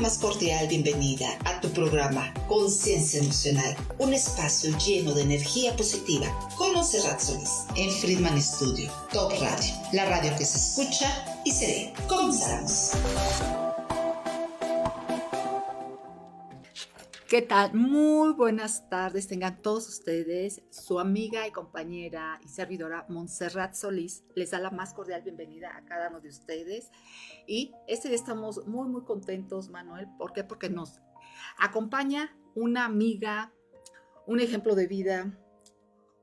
más cordial bienvenida a tu programa Conciencia Emocional, un espacio lleno de energía positiva con Monserrat Solís en Friedman Studio, Top Radio, la radio que se escucha y se ve. Comenzamos. ¿Qué tal? Muy buenas tardes. Tengan todos ustedes. Su amiga y compañera y servidora Montserrat Solís les da la más cordial bienvenida a cada uno de ustedes. Y este día estamos muy, muy contentos, Manuel. ¿Por qué? Porque nos acompaña una amiga, un ejemplo de vida,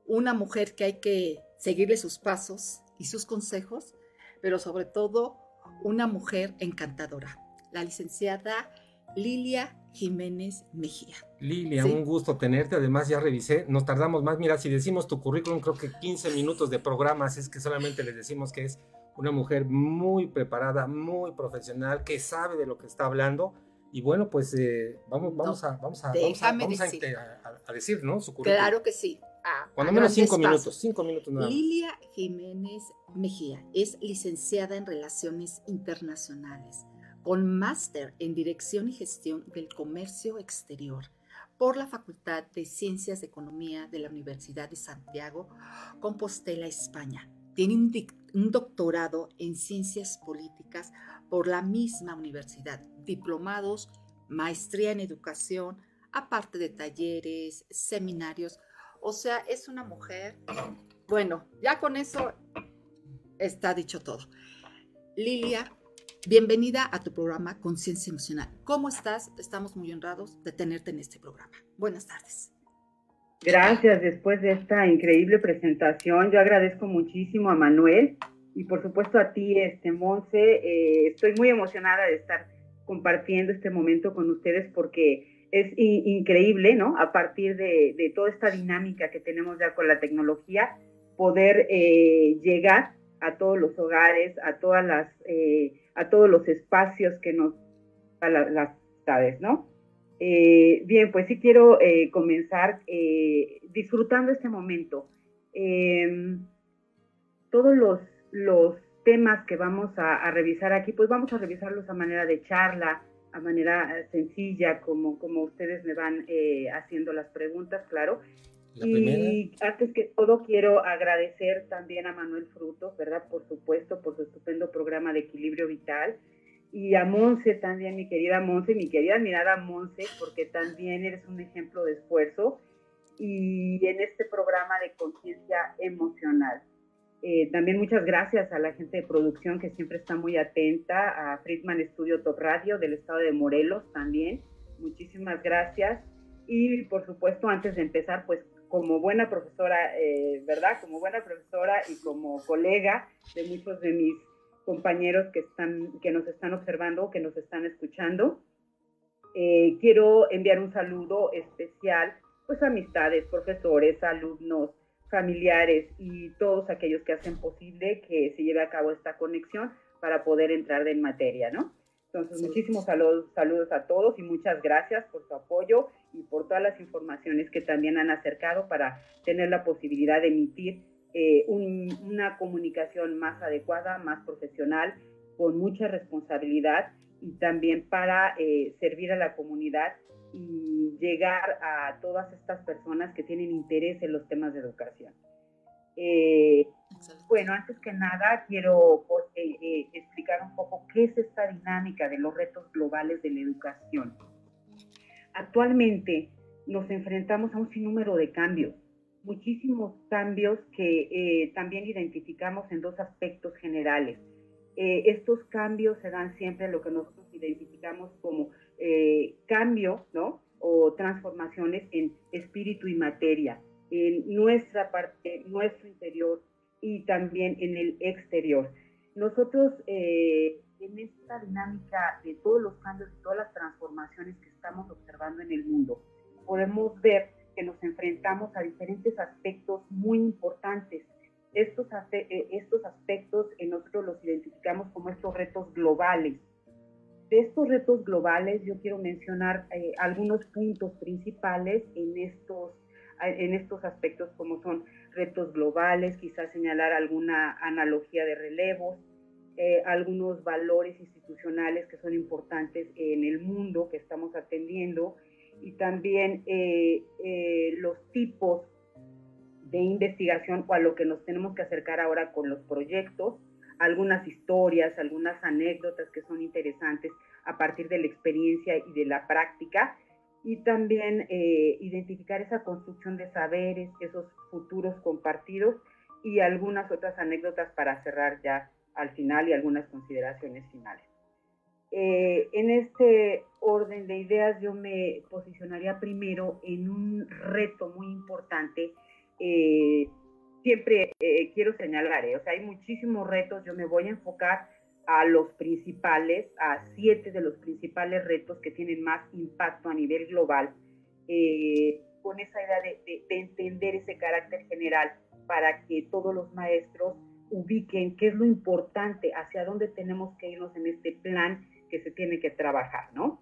una mujer que hay que seguirle sus pasos y sus consejos, pero sobre todo una mujer encantadora, la licenciada Lilia Jiménez Mejía. Lilia, un gusto tenerte. Además, ya revisé, nos tardamos más. Mira, si decimos tu currículum, creo que 15 minutos de programas es que solamente les decimos que es una mujer muy preparada, muy profesional, que sabe de lo que está hablando. Y bueno, pues eh, vamos, vamos, a, vamos, a, vamos, a, decir. ¿no? Su currículum. Claro que sí. Cuando menos cinco minutos, cinco minutos nada Lilia Jiménez Mejía es licenciada en Relaciones Internacionales con máster en Dirección y Gestión del Comercio Exterior por la Facultad de Ciencias de Economía de la Universidad de Santiago, Compostela, España. Tiene un, doctorado en Ciencias Políticas por la misma universidad, diplomados, maestría en educación, aparte de talleres, seminarios. O sea, es una mujer, bueno, ya con eso está dicho todo. Lilia Bienvenida a tu programa Conciencia Emocional. ¿Cómo estás? Estamos muy honrados de tenerte en este programa. Buenas tardes. Gracias. Después de esta increíble presentación, yo agradezco muchísimo a Manuel y por supuesto a ti, este Monse. Eh, estoy muy emocionada de estar compartiendo este momento con ustedes porque es increíble, ¿no? A partir de, toda esta dinámica que tenemos ya con la tecnología, poder eh, llegar a todos los hogares, a todas las eh, a todos los espacios que nos a las sabes, ¿no? Eh, bien, pues sí quiero eh, comenzar eh, disfrutando este momento. Em, todos los, los, temas que vamos a, revisar aquí, pues vamos a revisarlos a manera de charla, a manera sencilla, como, como ustedes me van haciendo las preguntas, claro. Y antes que todo quiero agradecer también a Manuel Fruto, ¿verdad? Por supuesto, por su estupendo programa de equilibrio vital. Y a Monse también, mi querida Monse, mi querida admirada Monse, porque también eres un ejemplo de esfuerzo. Y en este programa de conciencia emocional. Eh, también muchas gracias a la gente de producción que siempre está muy atenta, a Friedman Studio Top Radio del estado de Morelos también. Muchísimas gracias. Y por supuesto, antes de empezar, pues como buena profesora, eh, ¿verdad? Como buena profesora y como colega de muchos de mis compañeros que, están, que nos están observando, que nos están escuchando. Eh, quiero enviar un saludo especial pues amistades, profesores, alumnos, familiares y todos aquellos que hacen posible que se lleve a cabo esta conexión para poder entrar en materia, ¿no? Entonces, muchísimos saludos, saludos a todos y muchas gracias por su apoyo y por todas las informaciones que también han acercado para tener la posibilidad de emitir eh, una comunicación más adecuada, más profesional, con mucha responsabilidad y también para eh, servir a la comunidad y llegar a todas estas personas que tienen interés en los temas de educación. Eh, bueno, antes que nada quiero pues, explicar un poco qué es esta dinámica de los retos globales de la educación. Actualmente nos enfrentamos a un sinnúmero de cambios, muchísimos cambios que eh, también identificamos en dos aspectos generales. Eh, estos cambios se dan siempre en lo que nosotros identificamos como eh, cambio, ¿no? O transformaciones en espíritu y materia, en nuestra parte, nuestro interior y también en el exterior. Nosotros en esta dinámica de todos los cambios y todas las transformaciones que estamos observando en el mundo, podemos ver que nos enfrentamos a diferentes aspectos muy importantes. Estos, eh, estos aspectos nosotros los identificamos como estos retos globales. De estos retos globales yo quiero mencionar eh, algunos puntos principales en estos, en estos aspectos como son retos globales, quizás señalar alguna analogía de relevos, eh, algunos valores institucionales que son importantes en el mundo que estamos atendiendo y también eh, eh, los tipos de investigación o a lo que nos tenemos que acercar ahora con los proyectos, algunas historias, algunas anécdotas que son interesantes a partir de la experiencia y de la práctica y también eh, identificar esa construcción de saberes, esos futuros compartidos y algunas otras anécdotas para cerrar ya al final y algunas consideraciones finales. Eh, en este orden de ideas yo me posicionaría primero en un reto muy importante. Eh, siempre quiero señalar, o sea, hay muchísimos retos, yo me voy a enfocar a los principales, a siete de los principales retos que tienen más impacto a nivel global, eh, con esa idea de, entender ese carácter general para que todos los maestros ubiquen qué es lo importante, hacia dónde tenemos que irnos en este plan que se tiene que trabajar, ¿no?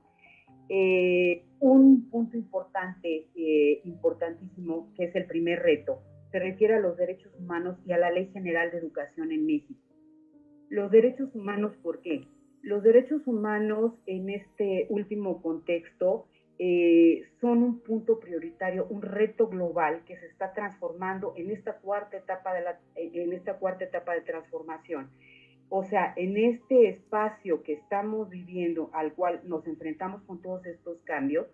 Eh, un punto importante, eh, importantísimo, que es el primer reto, se refiere a los derechos humanos y a la Ley General de Educación en México. Los derechos humanos, ¿por qué? Los derechos humanos en este último contexto eh, son un punto prioritario, un reto global que se está transformando en esta cuarta etapa de la, en esta cuarta etapa de transformación. O sea, en este espacio que estamos viviendo, al cual nos enfrentamos con todos estos cambios,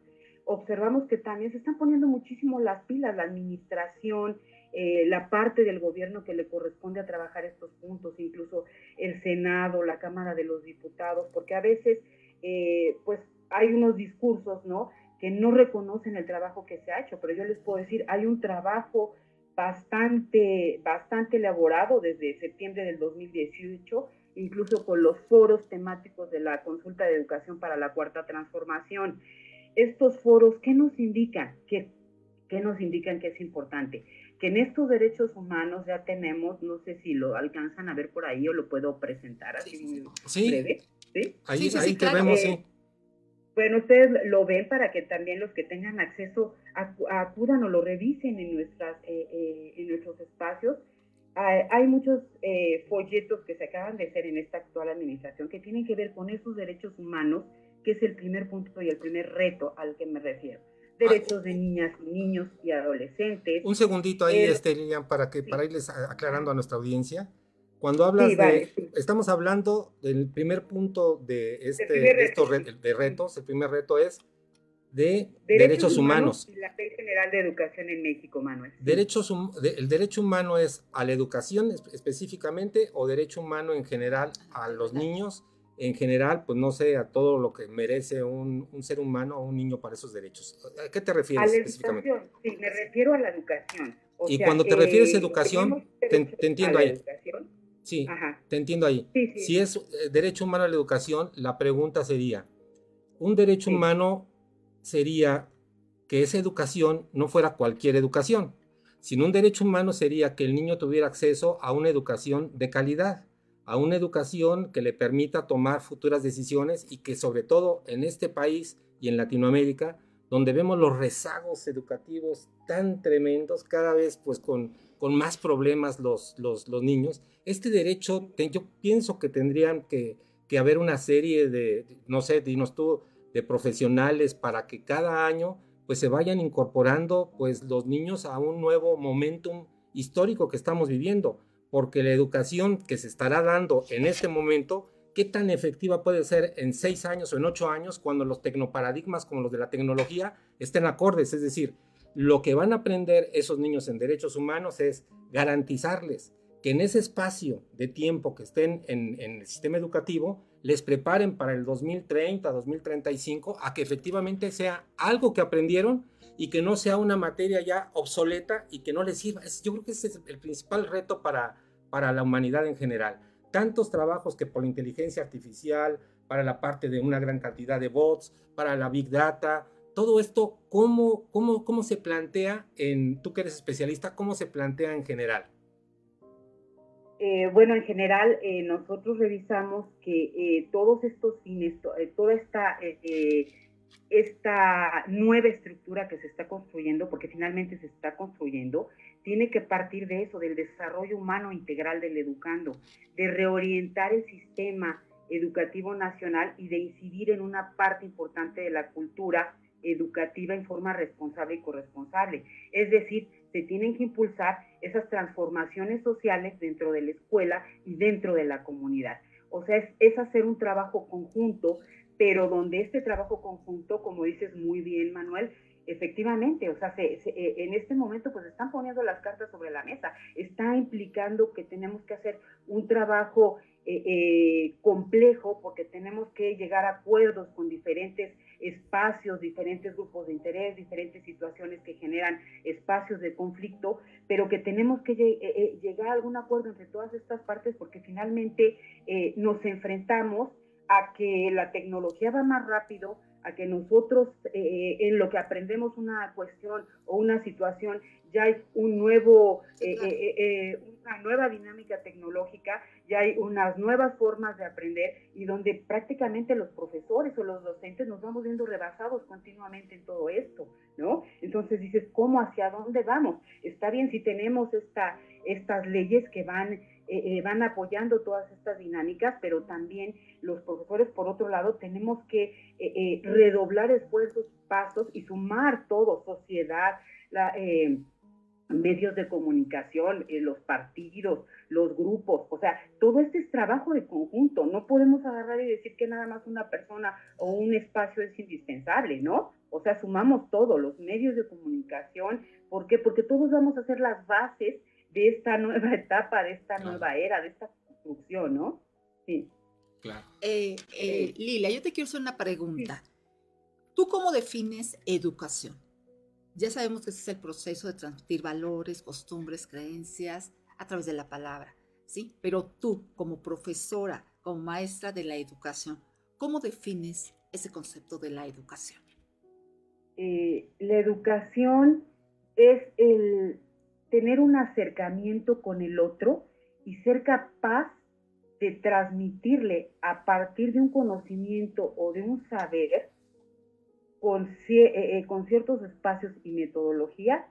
observamos que también se están poniendo muchísimo las pilas, la administración, eh, la parte del gobierno que le corresponde a trabajar estos puntos, incluso el Senado, la Cámara de los Diputados, porque a veces eh, pues hay unos discursos, ¿no? que no reconocen el trabajo que se ha hecho, pero yo les puedo decir, hay un trabajo bastante, bastante elaborado desde septiembre del 2018, incluso con los foros temáticos de la consulta de educación para la cuarta transformación. Estos foros, ¿qué nos indican? ¿Qué, qué nos indican que es importante? Que en estos derechos humanos ya tenemos, no sé si lo alcanzan a ver por ahí o lo puedo presentar así muy breve. ¿sí? Ahí, ahí te vemos, sí. Eh, bueno, ustedes lo ven para que también los que tengan acceso acudan o lo revisen en, nuestras, eh, eh, en nuestros espacios. hay muchos folletos que se acaban de hacer en esta actual administración que tienen que ver con esos derechos humanos, que es el primer punto y el primer reto al que me refiero derechos de niñas y niños y adolescentes. Un segundito ahí, este, Lilian, para, que, para irles aclarando a nuestra audiencia. Cuando hablas de, estamos hablando del primer punto de, este, de estos de retos, el primer reto es de derechos, humanos. Y la Ley General de Educación en México, Manuel. Derechos, ¿El derecho humano es a la educación específicamente o derecho humano en general a los niños en general, pues no sé, a todo lo que merece un, ser humano o un niño para esos derechos. ¿A qué te refieres a la específicamente? Educación. Sí, me refiero a la educación. y cuando te refieres a eh, educación, te, entiendo ahí. Sí, te entiendo ahí. Si es eh, derecho humano a la educación, la pregunta sería, un derecho humano sería que esa educación no fuera cualquier educación, sino un derecho humano sería que el niño tuviera acceso a una educación de calidad a una educación que le permita tomar futuras decisiones y que sobre todo en este país y en Latinoamérica, donde vemos los rezagos educativos tan tremendos, cada vez pues con, con más problemas los, los, niños, este derecho yo pienso que tendrían que, que haber una serie de, no sé, dinos tú, de profesionales para que cada año pues se vayan incorporando pues los niños a un nuevo momentum histórico que estamos viviendo porque la educación que se estará dando en este momento, ¿qué tan efectiva puede ser en seis años o en ocho años cuando los tecnoparadigmas como los de la tecnología estén acordes? Es decir, lo que van a aprender esos niños en derechos humanos es garantizarles que en ese espacio de tiempo que estén en, el sistema educativo, les preparen para el 2030, 2035, a que efectivamente sea algo que aprendieron y que no sea una materia ya obsoleta y que no les sirva. Yo creo que ese es el principal reto para, para la humanidad en general. Tantos trabajos que por la inteligencia artificial, para la parte de una gran cantidad de bots, para la big data, todo esto, ¿cómo, cómo, cómo se plantea, en, tú que eres especialista, cómo se plantea en general? Eh, bueno, en general, eh, nosotros revisamos que eh, todos estos fines, toda esta esta nueva estructura que se está construyendo, porque finalmente se está construyendo, tiene que partir de eso, del desarrollo humano integral del educando, de reorientar el sistema educativo nacional y de incidir en una parte importante de la cultura educativa en forma responsable y corresponsable. Es decir, se tienen que impulsar esas transformaciones sociales dentro de la escuela y dentro de la comunidad. O sea, es, hacer un trabajo conjunto, pero donde este trabajo conjunto, como dices muy bien, Manuel, efectivamente, o sea, se, eh, en este momento pues están poniendo las cartas sobre la mesa, está implicando que tenemos que hacer un trabajo eh, eh, complejo porque tenemos que llegar a acuerdos con diferentes espacios, diferentes grupos de interés, diferentes situaciones que generan espacios de conflicto, pero que tenemos que llegar a algún acuerdo entre todas estas partes porque finalmente nos enfrentamos a que la tecnología va más rápido, a que nosotros en lo que aprendemos una cuestión o una situación ya hay un nuevo, una nueva dinámica tecnológica ya hay unas nuevas formas de aprender y donde prácticamente los profesores o los docentes nos vamos viendo rebasados continuamente en todo esto, ¿no? Entonces dices, ¿cómo hacia dónde vamos? Está bien si tenemos esta, estas leyes que van, eh, eh, van apoyando todas estas dinámicas, pero también los profesores, por otro lado, tenemos que eh, redoblar esfuerzos, pasos y sumar todo, sociedad, la medios de comunicación, los partidos, los grupos, o sea, todo este es trabajo de conjunto, no podemos agarrar y decir que nada más una persona o un espacio es indispensable, ¿no? O sea, sumamos todo, los medios de comunicación, ¿por qué? Porque todos vamos a ser las bases de esta nueva etapa, de esta nueva era, de esta construcción, ¿no? Sí. Claro. Eh, eh, Lila, yo te quiero hacer una pregunta. ¿Tú cómo defines educación? Ya sabemos que ese es el proceso de transmitir valores, costumbres, creencias a través de la palabra, ¿sí? Pero tú, como profesora, como maestra de la educación, ¿cómo defines ese concepto de la educación? Eh, la educación es el tener un acercamiento con el otro y ser capaz de transmitirle a partir de un conocimiento o de un saber con, eh, eh, ciertos espacios y metodología,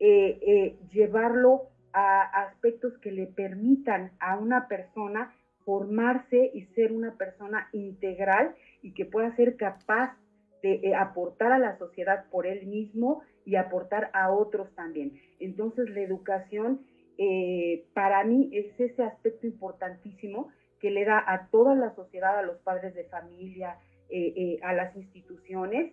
eh, llevarlo a aspectos que le permitan a una persona formarse y ser una persona integral y que pueda ser capaz de aportar a la sociedad por él mismo y aportar a otros también. Entonces la educación para mí es ese aspecto importantísimo que le da a toda la sociedad, a los padres de familia, a las instituciones,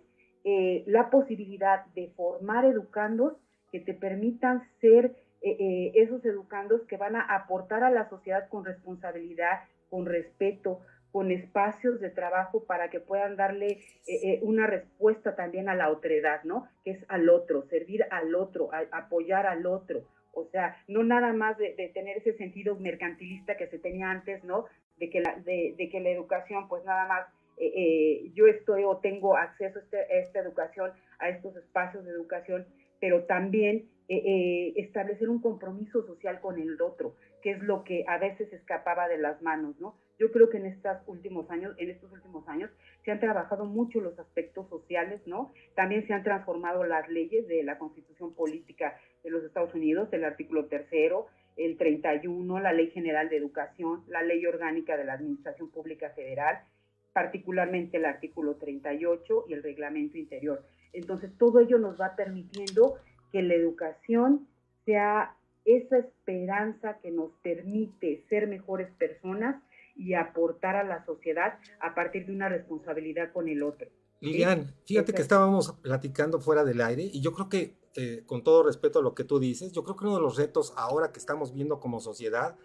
eh, la posibilidad de formar educandos que te permitan ser eh, eh, esos educandos que van a aportar a la sociedad con responsabilidad, con respeto, con espacios de trabajo para que puedan darle una respuesta también a la otredad, ¿no? Que es al otro, servir al otro, apoyar al otro. O sea, no nada más de, tener ese sentido mercantilista que se tenía antes, ¿no? De que la, de que la educación, pues nada más eh, eh, yo estoy o tengo acceso a, este, esta educación, a estos espacios de educación, pero también eh, establecer un compromiso social con el otro, que es lo que a veces escapaba de las manos, ¿no? Yo creo que en estos últimos años, en estos últimos años, se han trabajado mucho los aspectos sociales, ¿no? También se han transformado las leyes de la Constitución Política de los Estados Unidos, el artículo tercero, el 31, la Ley General de Educación, la Ley Orgánica de la Administración Pública Federal, particularmente el artículo 38 y el reglamento interior. Entonces, todo ello nos va permitiendo que la educación sea esa esperanza que nos permite ser mejores personas y aportar a la sociedad a partir de una responsabilidad con el otro. Lilian, fíjate que estábamos platicando fuera del aire y yo creo que, eh, con todo respeto a lo que tú dices, yo creo que uno de los retos ahora que estamos viendo como sociedad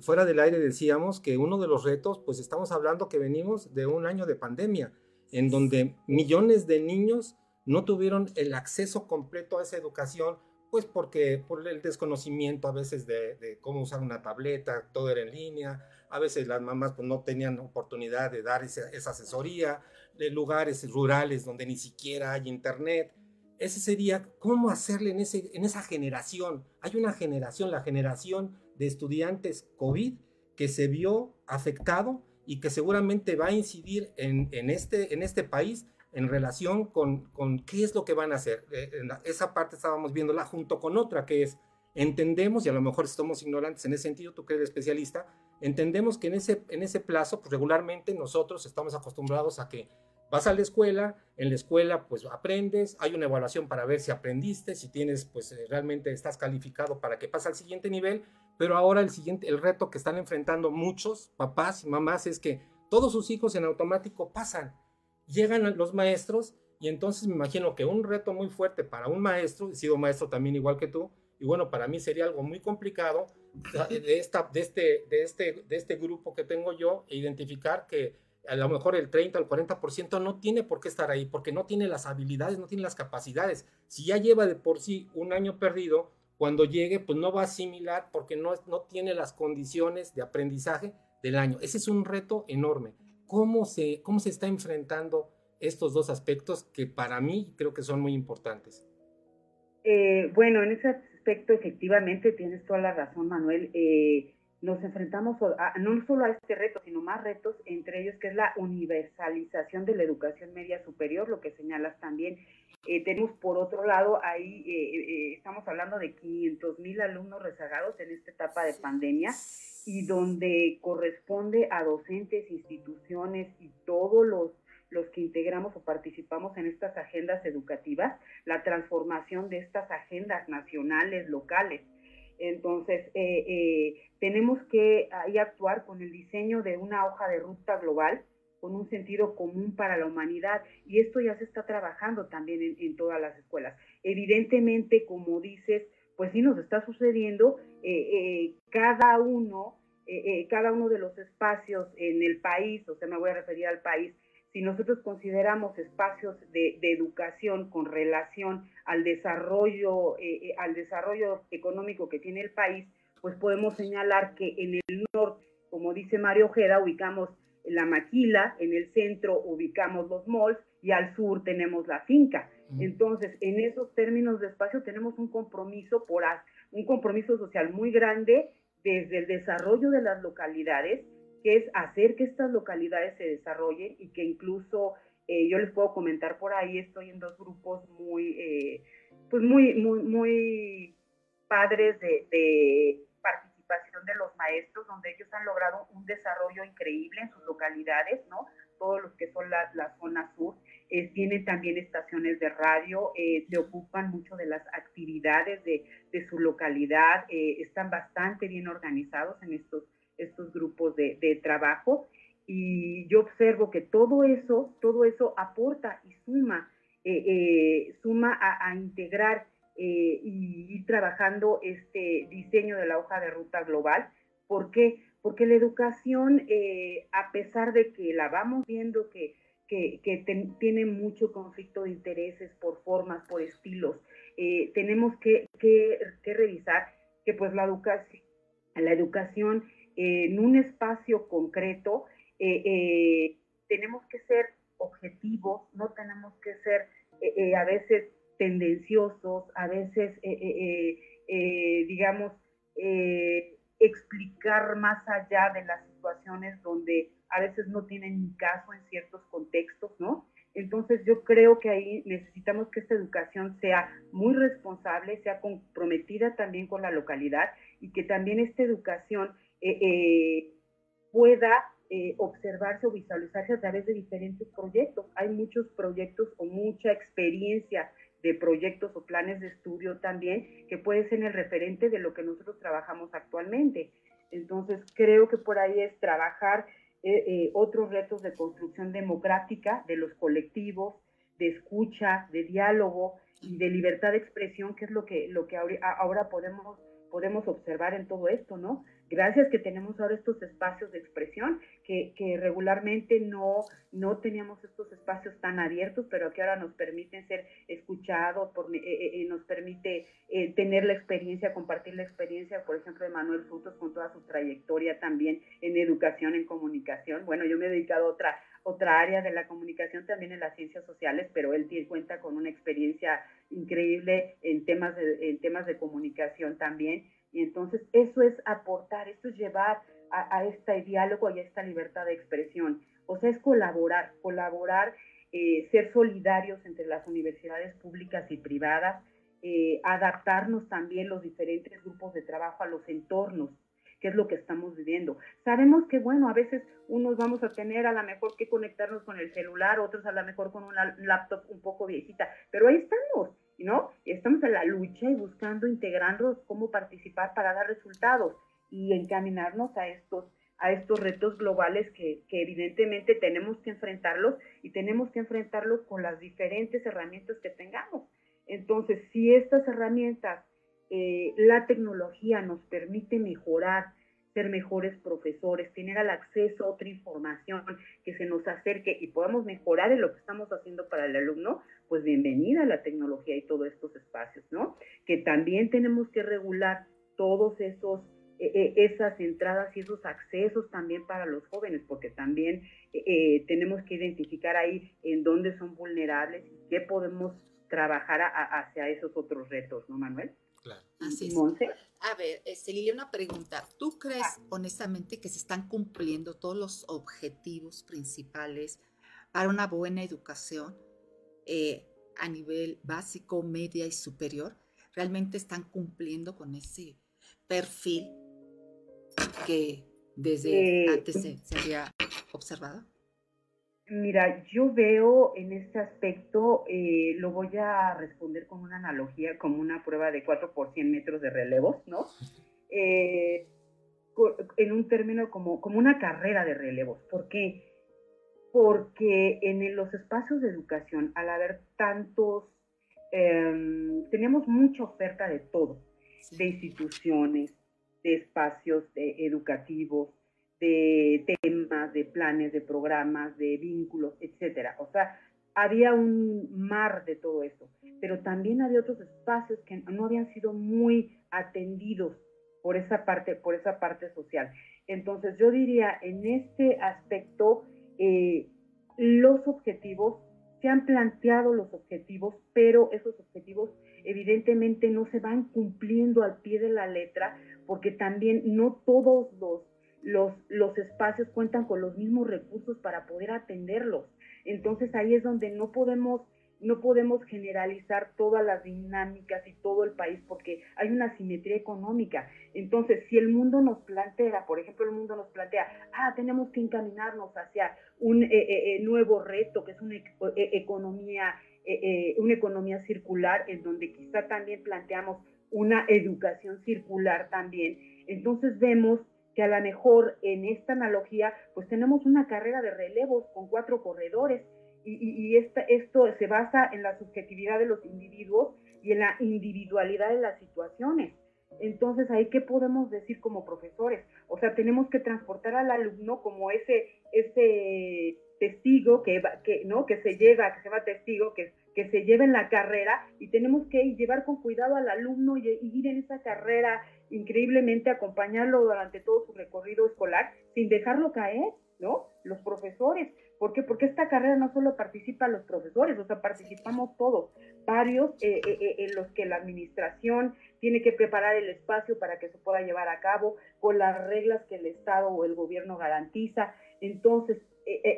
fuera del aire decíamos que uno de los retos, pues estamos hablando que venimos de un año de pandemia, en donde millones de niños no tuvieron el acceso completo a esa educación, pues porque por el desconocimiento a veces de, cómo usar una tableta, todo era en línea, a veces las mamás pues, no tenían oportunidad de dar esa, esa asesoría, de lugares rurales donde ni siquiera hay internet. Ese sería cómo hacerle en, ese, en esa generación. Hay una generación, la generación de estudiantes COVID que se vio afectado y que seguramente va a incidir en, este, en este país en relación con, con qué es lo que van a hacer. Eh, esa parte estábamos viéndola junto con otra que es, entendemos, y a lo mejor estamos ignorantes en ese sentido, tú que eres especialista, entendemos que en ese, en ese plazo, pues regularmente nosotros estamos acostumbrados a que vas a la escuela, en la escuela pues aprendes, hay una evaluación para ver si aprendiste, si tienes pues eh, realmente estás calificado para que pase al siguiente nivel, pero ahora el siguiente, el reto que están enfrentando muchos papás y mamás es que todos sus hijos en automático pasan, llegan los maestros y entonces me imagino que un reto muy fuerte para un maestro, he sido maestro también igual que tú, y bueno, para mí sería algo muy complicado de, esta, de, este, de, este, de este grupo que tengo yo, identificar que a lo mejor el 30 o el 40% no tiene por qué estar ahí, porque no tiene las habilidades, no tiene las capacidades. Si ya lleva de por sí un año perdido, cuando llegue, pues no va a asimilar porque no, no tiene las condiciones de aprendizaje del año. Ese es un reto enorme. ¿Cómo se, cómo se está enfrentando estos dos aspectos que para mí creo que son muy importantes? Eh, bueno, en ese aspecto efectivamente tienes toda la razón, Manuel. Eh, nos enfrentamos no solo a este reto, sino más retos, entre ellos que es la universalización de la educación media superior, lo que señalas también. Eh, tenemos por otro lado, ahí eh, eh, estamos hablando de 500 mil alumnos rezagados en esta etapa de pandemia y donde corresponde a docentes, instituciones y todos los, los que integramos o participamos en estas agendas educativas, la transformación de estas agendas nacionales, locales entonces, eh, eh, tenemos que ahí actuar con el diseño de una hoja de ruta global con un sentido común para la humanidad y esto ya se está trabajando también en, todas las escuelas. Evidentemente, como dices, pues sí nos está sucediendo, eh, cada uno, cada uno de los espacios en el país, o sea, me voy a referir al país, si nosotros consideramos espacios de, educación con relación al desarrollo, eh, eh, al desarrollo económico que tiene el país, pues podemos señalar que en el norte, como dice Mario Ojeda, ubicamos la maquila, en el centro ubicamos los malls y al sur tenemos la finca. Entonces, en esos términos de espacio tenemos un compromiso por un compromiso social muy grande desde el desarrollo de las localidades, que es hacer que estas localidades se desarrollen y que incluso eh, yo les puedo comentar por ahí, estoy en dos grupos muy, eh, pues muy, muy, muy padres de, participación de los maestros, donde ellos han logrado un desarrollo increíble en sus localidades, ¿no? Todos los que son la, la zona sur, eh, tienen también estaciones de radio, se ocupan mucho de las actividades de, su localidad, están bastante bien organizados en estos estos grupos de, trabajo y yo observo que todo eso, todo eso aporta y suma, eh, eh, suma a, integrar eh, y ir trabajando este diseño de la hoja de ruta global. ¿Por qué? Porque la educación, a pesar de que la vamos viendo que, que, tiene mucho conflicto de intereses por formas, por estilos, tenemos que, que, que, revisar que pues la educación, en un espacio concreto, eh, eh, tenemos que ser objetivos, no tenemos que ser eh, a veces tendenciosos, a veces, digamos, explicar más allá de las situaciones donde a veces no tienen caso en ciertos contextos, ¿no? Entonces yo creo que ahí necesitamos que esta educación sea muy responsable, sea comprometida también con la localidad y que también esta educación eh, eh, pueda eh, observarse o visualizarse a través de diferentes proyectos. Hay muchos proyectos o mucha experiencia de proyectos o planes de estudio también que puede ser el referente de lo que nosotros trabajamos actualmente. Entonces, creo que por ahí es trabajar otros retos de construcción democrática de los colectivos, de escucha, de diálogo y de libertad de expresión, que es lo que, lo que ahora podemos, podemos observar en todo esto, ¿no? Gracias que tenemos ahora estos espacios de expresión que, regularmente no, no teníamos estos espacios tan abiertos, pero que ahora nos permiten ser escuchados, eh, eh, eh, nos permite tener la experiencia, compartir la experiencia, por ejemplo, de Manuel Frutos con toda su trayectoria también en educación, en comunicación. Bueno, yo me he dedicado a otra, otra área de la comunicación también en las ciencias sociales, pero él tiene cuenta con una experiencia increíble en temas en temas de comunicación también. Y entonces eso es aportar, esto es llevar a, este diálogo y a esta libertad de expresión. O sea, es colaborar, colaborar eh, ser solidarios entre las universidades públicas y privadas, eh, adaptarnos también los diferentes grupos de trabajo a los entornos que es lo que estamos viviendo. Sabemos que, bueno, a veces unos vamos a tener a lo mejor que conectarnos con el celular, otros a lo mejor con una laptop un poco viejita, pero ahí estamos, ¿no? Estamos en la lucha y buscando, integrarnos, cómo participar para dar resultados y encaminarnos a estos a estos retos globales que, que, evidentemente tenemos que enfrentarlos y tenemos que enfrentarlos con las diferentes herramientas que tengamos. Entonces, si estas herramientas eh, la tecnología nos permite mejorar, ser mejores profesores, tener al acceso a otra información que se nos acerque y podamos mejorar en lo que estamos haciendo para el alumno, pues bienvenida a la tecnología y todos estos espacios, ¿no? Que también tenemos que regular todos esos eh, eh, esas entradas y esos accesos también para los jóvenes, porque también tenemos que identificar ahí en dónde son vulnerables y qué podemos trabajar hacia esos otros retos, ¿no, Manuel? Claro. Así es. A ver, este, Lilia, una pregunta. ¿Tú crees ah. honestamente que se están cumpliendo todos los objetivos principales para una buena educación eh, a nivel básico, media y superior? ¿Realmente están cumpliendo con ese perfil que desde eh, antes se había observado? Mira, yo veo en este aspecto, eh, lo voy a responder con una analogía, como una prueba de 4 por 100 metros de relevos, ¿no? Eh, en un término como, como una carrera de relevos. ¿Por qué? Porque en los espacios de educación, al haber tantos, em, tenemos mucha oferta de todo, de instituciones, de espacios educativos, de temas, de planes, de programas, de vínculos, etcétera. O sea, había un mar de todo eso, pero también había otros espacios que no habían sido muy atendidos por esa parte, por esa parte social. Entonces, yo diría, en este aspecto, eh, los objetivos, se han planteado los objetivos, pero esos objetivos evidentemente no se van cumpliendo al pie de la letra, porque también no todos los los, los espacios cuentan con los mismos recursos para poder atenderlos. Entonces ahí es donde no podemos no podemos generalizar todas las dinámicas y todo el país porque hay una simetría económica. Entonces, si el mundo nos plantea, por ejemplo, el mundo nos plantea, ah, tenemos que encaminarnos hacia un eh, eh, eh, nuevo reto, que es una economía, una economía circular, en donde quizá también planteamos una educación circular también, entonces vemos que a lo mejor en esta analogía, pues tenemos una carrera de relevos con cuatro corredores y, esto se basa en la subjetividad de los individuos y en la individualidad de las situaciones. Entonces, ¿ahí qué podemos decir como profesores? O sea, tenemos que transportar al alumno como ese, ese testigo que, que, ¿no? que se lleva, que se llama testigo, que, se lleva en la carrera y tenemos que llevar con cuidado al alumno y ir en esa carrera increíblemente acompañarlo durante todo su recorrido escolar sin dejarlo caer, ¿no? Los profesores. ¿Por qué? Porque esta carrera no solo participan los profesores, o sea, participamos todos, varios eh, eh, eh, en los que la administración tiene que preparar el espacio para que se pueda llevar a cabo con las reglas que el Estado o el gobierno garantiza. Entonces,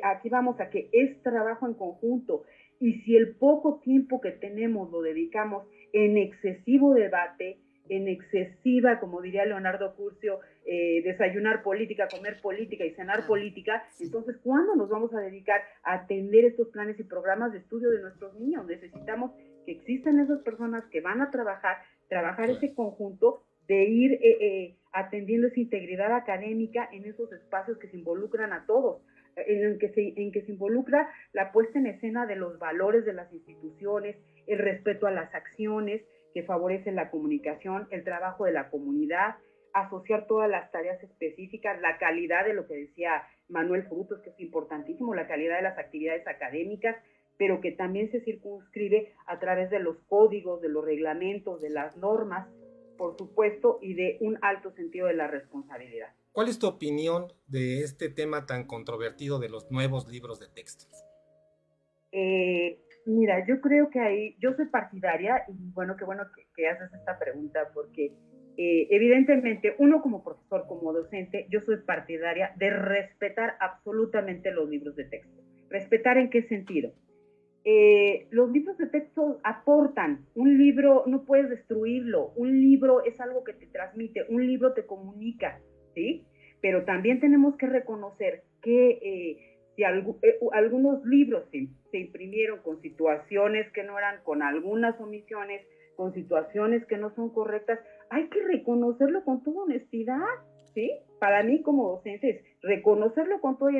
aquí vamos a que es trabajo en conjunto y si el poco tiempo que tenemos lo dedicamos en excesivo debate, en excesiva, como diría Leonardo Curcio, eh, desayunar política, comer política y cenar ah, política, entonces, ¿cuándo nos vamos a dedicar a atender estos planes y programas de estudio de nuestros niños? Necesitamos que existan esas personas que van a trabajar, trabajar ese conjunto de ir eh, eh, atendiendo esa integridad académica en esos espacios que se involucran a todos, en que, se, en que se involucra la puesta en escena de los valores de las instituciones, el respeto a las acciones, que favorecen la comunicación, el trabajo de la comunidad, asociar todas las tareas específicas, la calidad de lo que decía Manuel Frutos, que es importantísimo, la calidad de las actividades académicas, pero que también se circunscribe a través de los códigos, de los reglamentos, de las normas, por supuesto, y de un alto sentido de la responsabilidad. ¿Cuál es tu opinión de este tema tan controvertido de los nuevos libros de texto? Eh, Mira, yo creo que ahí, yo soy partidaria, y bueno, qué bueno que, haces esta pregunta, porque eh, evidentemente uno como profesor, como docente, yo soy partidaria de respetar absolutamente los libros de texto. ¿Respetar en qué sentido? eh, los libros de texto aportan. Un libro no puedes destruirlo. Un libro es algo que te transmite. Un libro te comunica, ¿sí? Pero también tenemos que reconocer que eh, si algunos libros se, se, imprimieron con situaciones que no eran, con algunas omisiones, con situaciones que no son correctas, hay que reconocerlo con toda honestidad, ¿sí? Para mí como docente es reconocerlo con toda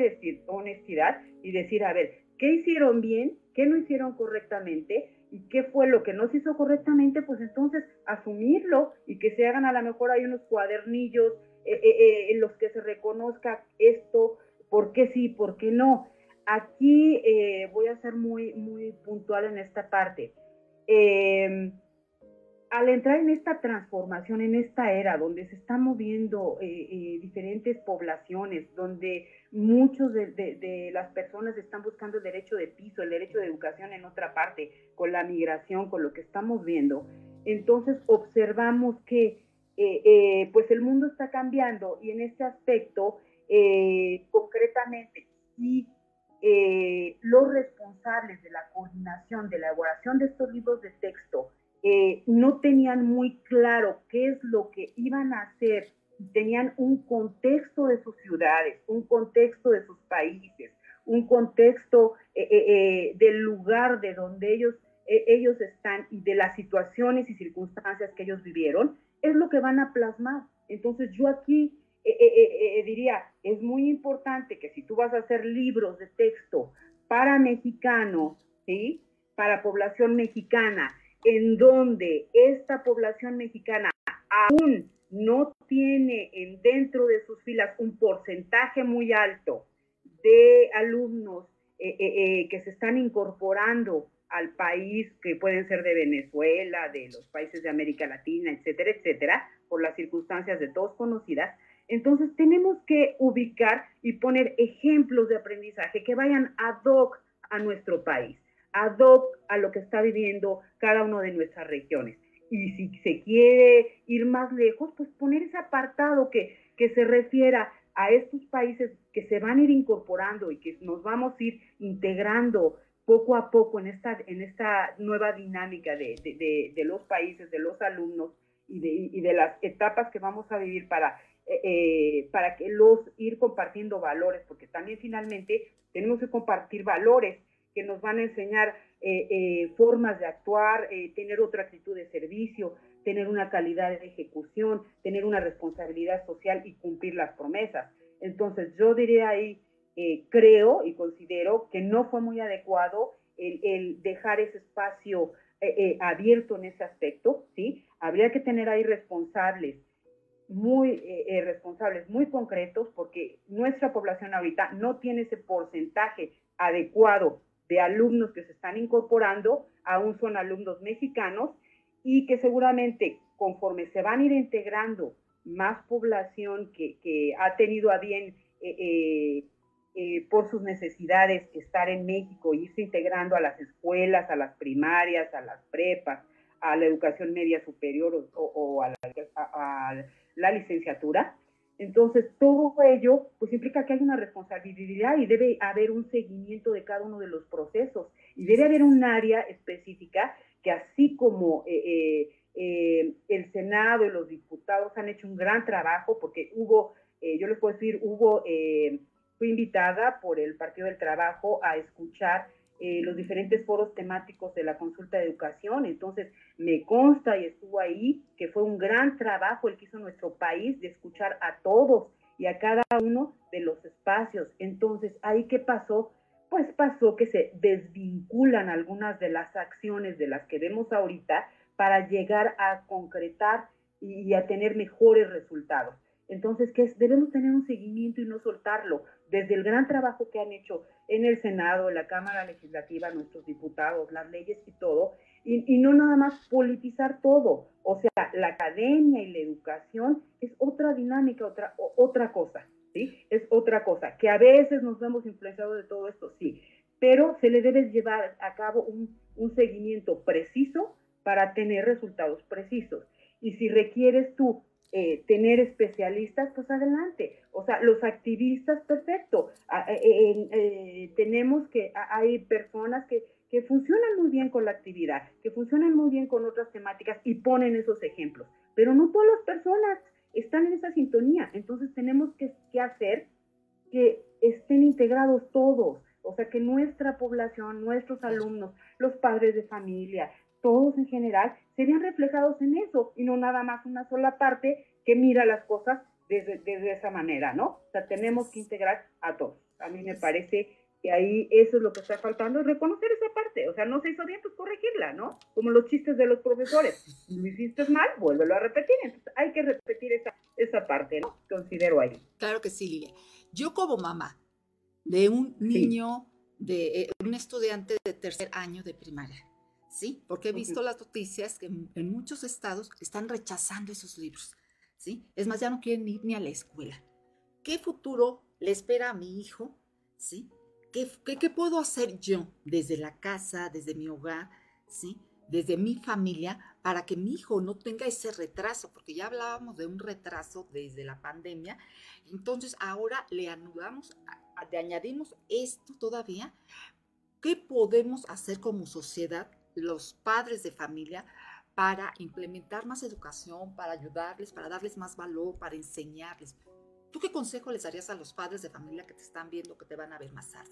honestidad y decir, a ver, ¿qué hicieron bien? ¿Qué no hicieron correctamente? ¿Y qué fue lo que no se hizo correctamente? Pues entonces asumirlo y que se hagan a lo mejor hay unos cuadernillos eh, eh, en los que se reconozca esto, por qué sí, por qué no. Aquí eh, voy a ser muy, muy puntual en esta parte. Eh, al entrar en esta transformación, en esta era donde se están moviendo eh, diferentes poblaciones, donde muchos de, las personas están buscando el derecho de piso, el derecho de educación en otra parte, con la migración, con lo que estamos viendo, entonces observamos que pues el mundo está cambiando y en este aspecto eh, concretamente, si eh, los responsables de la coordinación, de la elaboración de estos libros de texto, eh, no tenían muy claro qué es lo que iban a hacer, tenían un contexto de sus ciudades, un contexto de sus países, un contexto del lugar de donde ellos, ellos están y de las situaciones y circunstancias que ellos vivieron, es lo que van a plasmar. Entonces yo aquí eh, eh, eh, diría, es muy importante que si tú vas a hacer libros de texto para mexicanos, ¿sí? Para población mexicana, en donde esta población mexicana aún no tiene en, dentro de sus filas un porcentaje muy alto de alumnos que se están incorporando al país, que pueden ser de Venezuela, de los países de América Latina, etcétera, etcétera, por las circunstancias de todos conocidas, entonces tenemos que ubicar y poner ejemplos de aprendizaje que vayan ad hoc a nuestro país, ad hoc a lo que está viviendo cada una de nuestras regiones. Y si se quiere ir más lejos, pues poner ese apartado que, que se refiera a estos países que se van a ir incorporando y que nos vamos a ir integrando poco a poco en esta, en esta nueva dinámica de, de, los países, de los alumnos y y de las etapas que vamos a vivir para eh, eh, para que los ir compartiendo valores, porque también finalmente tenemos que compartir valores que nos van a enseñar eh, formas de actuar, tener otra actitud de servicio, tener una calidad de ejecución, tener una responsabilidad social y cumplir las promesas. Entonces yo diría ahí, creo y considero que no fue muy adecuado el, el dejar ese espacio abierto en ese aspecto, ¿sí? Habría que tener ahí responsables muy eh, eh, responsables, muy concretos, porque nuestra población ahorita no tiene ese porcentaje adecuado de alumnos que se están incorporando, aún son alumnos mexicanos, y que seguramente conforme se van a ir integrando más población que, ha tenido a bien eh, por sus necesidades estar en México, irse integrando a las escuelas, a las primarias, a las prepas, a la educación media superior o, a, la, la licenciatura. Entonces, todo ello pues implica que hay una responsabilidad y debe haber un seguimiento de cada uno de los procesos y debe haber un área específica que así como eh, eh, eh, el Senado y los diputados han hecho un gran trabajo porque hubo, yo les puedo decir, hubo, fui invitada por el Partido del Trabajo a escuchar eh, los diferentes foros temáticos de la consulta de educación. Entonces, me consta y estuvo ahí que fue un gran trabajo el que hizo nuestro país de escuchar a todos y a cada uno de los espacios. Entonces, ¿ahí qué pasó? Pues pasó que se desvinculan algunas de las acciones de las que vemos ahorita para llegar a concretar y a tener mejores resultados. Entonces, que debemos tener un seguimiento y no soltarlo. Desde el gran trabajo que han hecho en el Senado, en la Cámara Legislativa, nuestros diputados, las leyes y todo, y, no nada más politizar todo. O sea, la academia y la educación es otra dinámica, otra, otra cosa, ¿sí? Es otra cosa, que a veces nos vemos influenciados de todo esto, sí, pero se le debe llevar a cabo un, un seguimiento preciso para tener resultados precisos. Y si requieres tú eh, tener especialistas, pues adelante. O sea, los activistas, perfecto. Ah, eh, eh, tenemos que, hay personas que, que funcionan muy bien con la actividad, que funcionan muy bien con otras temáticas y ponen esos ejemplos. Pero no todas las personas están en esa sintonía. Entonces tenemos que, que hacer que estén integrados todos. O sea, que nuestra población, nuestros alumnos, los padres de familia, todos en general, se vean reflejados en eso y no nada más una sola parte que mira las cosas desde, desde esa manera, ¿no? O sea, tenemos que integrar a todos. A mí me parece que ahí eso es lo que está faltando, es reconocer esa parte. O sea, no se hizo bien, pues corregirla, ¿no? Como los chistes de los profesores. Lo hiciste mal, vuélvelo a repetir. Entonces hay que repetir esa, esa parte, ¿no? Considero ahí. Claro que sí, Lilia. Yo como mamá de un niño, de eh, un estudiante de tercer año de primaria, ¿sí? Porque he visto las noticias que en muchos estados están rechazando esos libros, ¿sí? Es más, ya no quieren ir ni a la escuela. ¿Qué futuro le espera a mi hijo, ¿sí? ¿Qué, qué, puedo hacer yo desde la casa, desde mi hogar, ¿sí? desde mi familia, para que mi hijo no tenga ese retraso? Porque ya hablábamos de un retraso desde la pandemia. Entonces ahora le anudamos, le añadimos esto todavía. ¿Qué podemos hacer como sociedad, los padres de familia, para implementar más educación, para ayudarles, para darles más valor, para enseñarles? ¿Tú qué consejo les darías a los padres de familia que te están viendo, que te van a ver más tarde?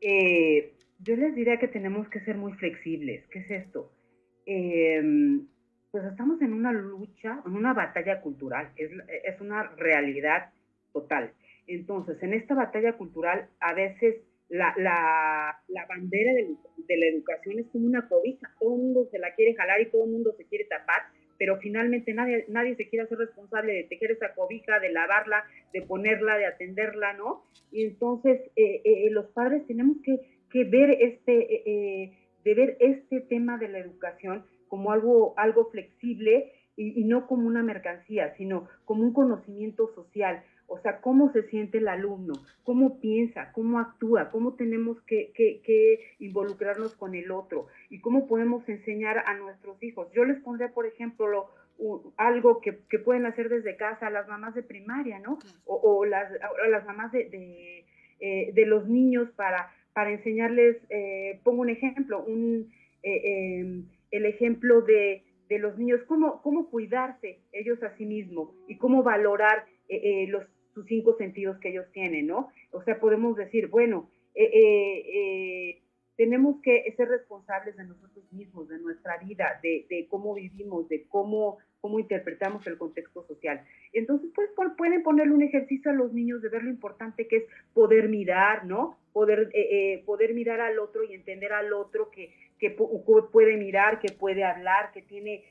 Eh, yo les diría que tenemos que ser muy flexibles. ¿Qué es esto? Em, pues estamos en una lucha, en una batalla cultural, es, es una realidad total. Entonces, en esta batalla cultural, a veces la, la, bandera de, la educación es como una cobija, todo el mundo se la quiere jalar y todo el mundo se quiere tapar pero finalmente nadie, nadie se quiere hacer responsable de tejer esa cobija, de lavarla, de ponerla, de atenderla, ¿no? Y entonces eh, eh, los padres tenemos que, ver este, eh, de ver este tema de la educación como algo, algo flexible y no como una mercancía, sino como un conocimiento social, o sea, cómo se siente el alumno, cómo piensa, cómo actúa, cómo tenemos que, involucrarnos con el otro y cómo podemos enseñar a nuestros hijos. Yo les pondré, por ejemplo, algo que, pueden hacer desde casa las mamás de primaria, ¿no? O, las, las, mamás de, eh, de, los niños para, para enseñarles, eh, pongo un ejemplo, un, eh, em, el ejemplo de, de los niños, cómo, cómo cuidarse ellos a sí mismos y cómo valorar los sus cinco sentidos que ellos tienen, ¿no? O sea, podemos decir, bueno, eh, eh, eh, tenemos que ser responsables de nosotros mismos, de nuestra vida, de, cómo vivimos, de cómo, cómo interpretamos el contexto social. Entonces, pues pueden ponerle un ejercicio a los niños de ver lo importante que es poder mirar, ¿no? Poder, poder mirar al otro y entender al otro que, que puede mirar, que puede hablar, que tiene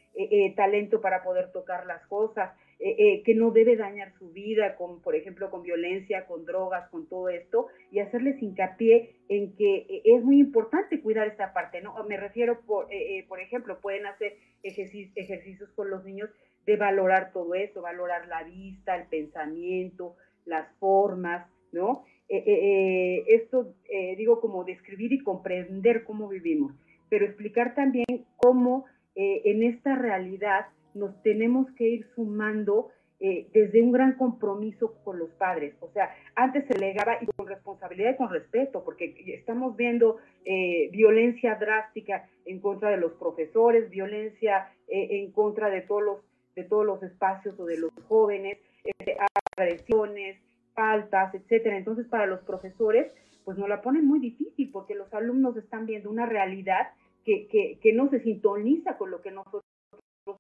talento para poder tocar las cosas. Eh, eh, que no debe dañar su vida, con, por ejemplo, con violencia, con drogas, con todo esto, y hacerles hincapié en que eh, es muy importante cuidar esta parte, ¿no? Me refiero, por, por ejemplo, pueden hacer ejercicios con los niños de valorar todo eso, valorar la vista, el pensamiento, las formas, ¿no? esto, digo, como describir y comprender cómo vivimos, pero explicar también cómo en esta realidad nos tenemos que ir sumando eh, desde un gran compromiso con los padres. O sea, antes se legaba y con responsabilidad y con respeto, porque estamos viendo eh, violencia drástica en contra de los profesores, violencia eh, en contra de todos los de todos los espacios o de los jóvenes, agresiones, faltas, etcétera. Entonces, para los profesores, pues nos la ponen muy difícil porque los alumnos están viendo una realidad que, que, que no se sintoniza con lo que nosotros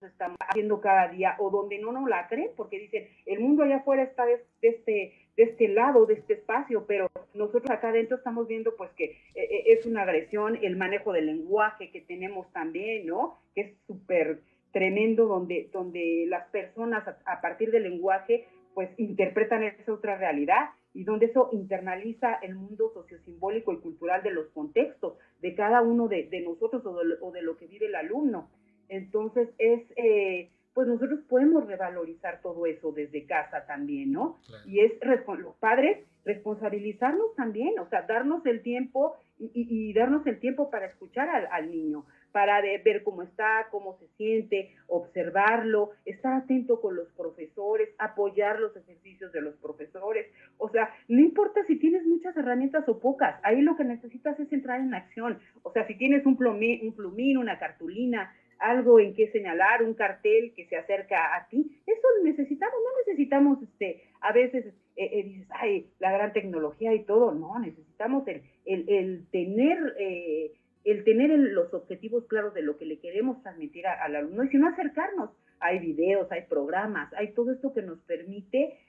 estamos haciendo cada día o donde no nos la creen porque dicen el mundo allá afuera está de, este de este lado de este espacio pero nosotros acá adentro estamos viendo pues que eh, eh, es una agresión el manejo del lenguaje que tenemos también no que es súper tremendo donde donde las personas a, partir del lenguaje pues interpretan esa otra realidad y donde eso internaliza el mundo sociosimbólico y cultural de los contextos de cada uno de, nosotros o de, o de lo que vive el alumno. Entonces es, eh, pues nosotros podemos revalorizar todo eso desde casa también, ¿no? Y es los padres responsabilizarnos también, o sea, darnos el tiempo y, darnos el tiempo para escuchar al, niño, para ver cómo está, cómo se siente, observarlo, estar atento con los profesores, apoyar los ejercicios de los profesores. O sea, no importa si tienes muchas herramientas o pocas, ahí lo que necesitas es entrar en acción. O sea, si tienes un plumín, un plumín una cartulina, algo en que señalar, un cartel que se acerca a ti, eso necesitamos, no necesitamos, este, a veces eh, eh, dices, ay, la gran tecnología y todo, no, necesitamos el, el, tener... Eh, el tener los objetivos claros de lo que le queremos transmitir al alumno y si no acercarnos. Hay videos, hay programas, hay todo esto que nos permite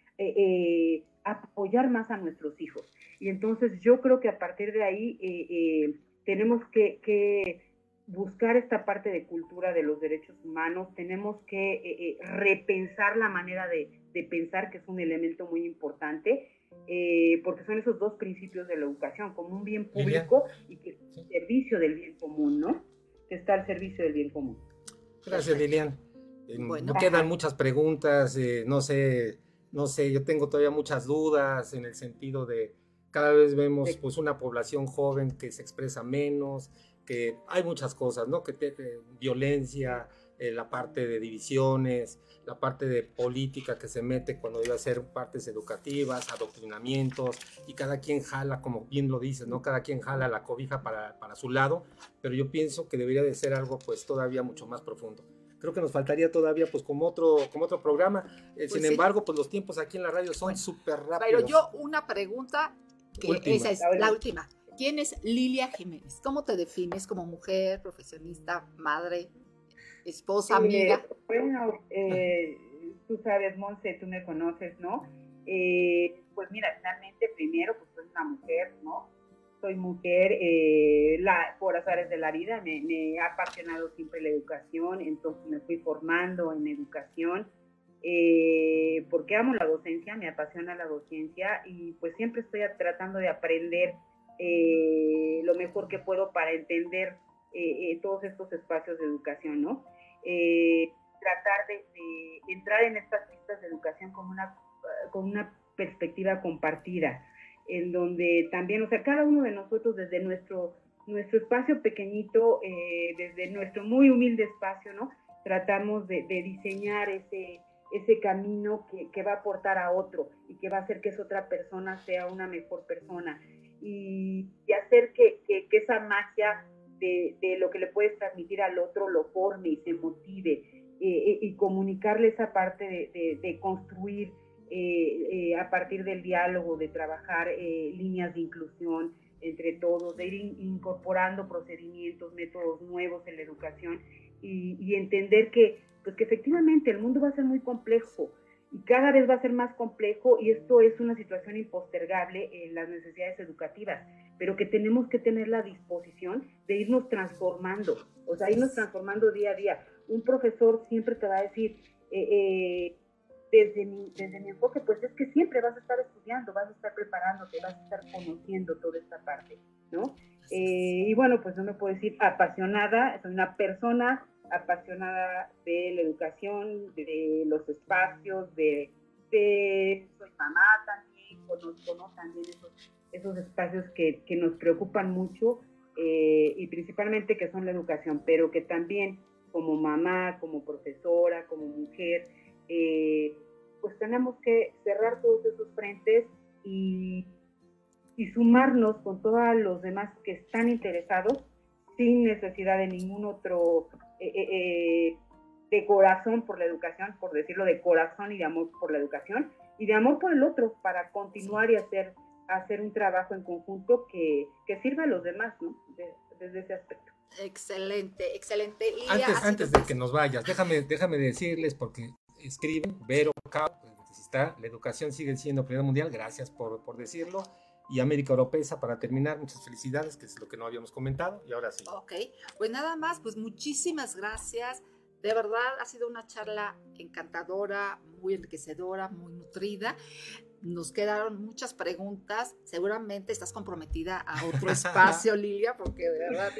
apoyar más a nuestros hijos. Y entonces yo creo que a partir de ahí tenemos que, buscar esta parte de cultura de los derechos humanos, tenemos que repensar la manera de, de pensar, que es un elemento muy importante, eh, porque son esos dos principios de la educación, como un bien público y que es el servicio del bien común, ¿no? Que está al servicio del bien común. Gracias, Lilian. Eh, no quedan muchas preguntas, eh, no sé, no sé, yo tengo todavía muchas dudas en el sentido de cada vez vemos pues una población joven que se expresa menos, que hay muchas cosas, ¿no? Que te, violencia, la parte de divisiones, la parte de política que se mete cuando debe hacer partes educativas, adoctrinamientos, y cada quien jala, como bien lo dices, ¿no? Cada quien jala la cobija para, para su lado, pero yo pienso que debería de ser algo pues todavía mucho más profundo creo que nos faltaría todavía pues como otro, como otro programa. Eh, pues sin embargo, pues los tiempos aquí en la radio son súper rápidos. Pero yo una pregunta, que esa es la última. ¿Quién es Lilia Jiménez? ¿Cómo te defines como mujer, profesionista, madre? esposa, amiga. bueno, eh, tú sabes, Monse, tú me conoces, ¿no? Eh, pues mira, finalmente, primero, pues soy una mujer, ¿no? Soy mujer, eh, la, por azares de la vida, me, ha apasionado siempre la educación, entonces me fui formando en educación, porque amo la docencia, me apasiona la docencia y pues siempre estoy tratando de aprender lo mejor que puedo para entender eh, eh, todos estos espacios de educación, ¿no? Eh, tratar de, entrar en estas pistas de educación con una, con una perspectiva compartida, en donde también, o sea, cada uno de nosotros desde nuestro, nuestro espacio pequeñito, desde nuestro muy humilde espacio, ¿no? Tratamos de, diseñar ese, ese camino que, va a aportar a otro y que va a hacer que esa otra persona sea una mejor persona y, hacer que, que, esa magia de, lo que le puedes transmitir al otro lo forme y se motive eh, eh, y comunicarle esa parte de, construir eh, a partir del diálogo, de trabajar líneas de inclusión entre todos, de ir incorporando procedimientos, métodos nuevos en la educación y, entender que, pues que efectivamente el mundo va a ser muy complejo y cada vez va a ser más complejo y esto es una situación impostergable en las necesidades educativas pero que tenemos que tener la disposición de irnos transformando, o sea, irnos transformando día a día. Un profesor siempre te va a decir, eh, eh, desde, mi, desde mi enfoque, pues es que siempre vas a estar estudiando, vas a estar preparándote, vas a estar conociendo toda esta parte, ¿no? Eh, y bueno, pues no me puedo decir apasionada, soy una persona apasionada de la educación, de los espacios, de, de soy mamá también, conozco ¿no? también esos esos espacios que, que nos preocupan mucho eh, y principalmente que son la educación, pero que también como mamá, como profesora, como mujer, eh, pues tenemos que cerrar todos esos frentes y, y sumarnos con todos los demás que están interesados sin necesidad de ningún otro eh, de corazón por la educación, por decirlo, de corazón y de amor por la educación y de amor por el otro para continuar y hacer hacer un trabajo en conjunto que, que sirva a los demás, ¿no? desde ese aspecto. Excelente, excelente. antes antes de que nos vayas, déjame, déjame decirles, porque escriben, Vero pues, está, la educación sigue siendo primer mundial, gracias por, por decirlo. Y América Europea, para terminar, muchas felicidades, que es lo que no habíamos comentado, y ahora sí. Ok, pues nada más, pues muchísimas gracias. De verdad ha sido una charla encantadora, muy enriquecedora, muy nutrida nos quedaron muchas preguntas. Seguramente estás comprometida a otro espacio, Lilia, porque de verdad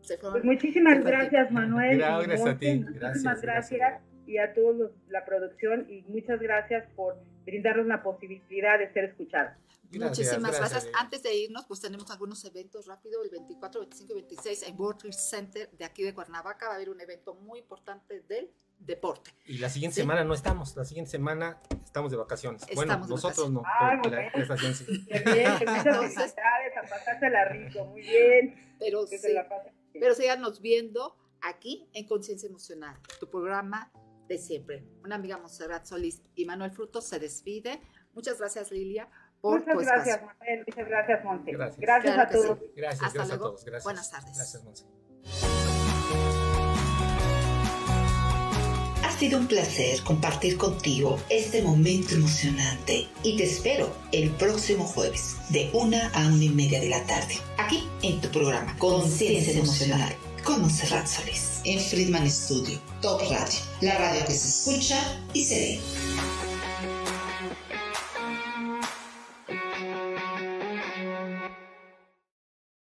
se fueron. Pues muchísimas gracias, Manuel. Gracias a ti. Muchísimas gracias, y a todos la producción y muchas gracias por brindarnos la posibilidad de ser escuchados. Muchísimas gracias, Antes de irnos, pues tenemos algunos eventos rápido, el 24, 25 y 26 en World Trade Center de aquí de Cuernavaca va a haber un evento muy importante del deporte. Y la siguiente semana no estamos, la siguiente semana estamos de vacaciones. bueno, nosotros no, ah, la, estación sí. Qué bien, Entonces, a pasársela rico, muy bien. Pero, sí, pero síganos viendo aquí en Conciencia Emocional, tu programa de siempre. Una amiga Monserrat Solís y Manuel Frutos se despide. Muchas gracias, Lilia. Por muchas gracias, Manuel. Muchas gracias, Monse. Gracias, a todos. Gracias, Hasta gracias luego. a todos. Gracias. Buenas tardes. Gracias, Monse. Ha sido un placer compartir contigo este momento emocionante y te espero el próximo jueves de una a una y media de la tarde aquí en tu programa Conciencia Emocional con Monserrat Solís en Friedman Studio, Top Radio, la radio que se escucha y se ve.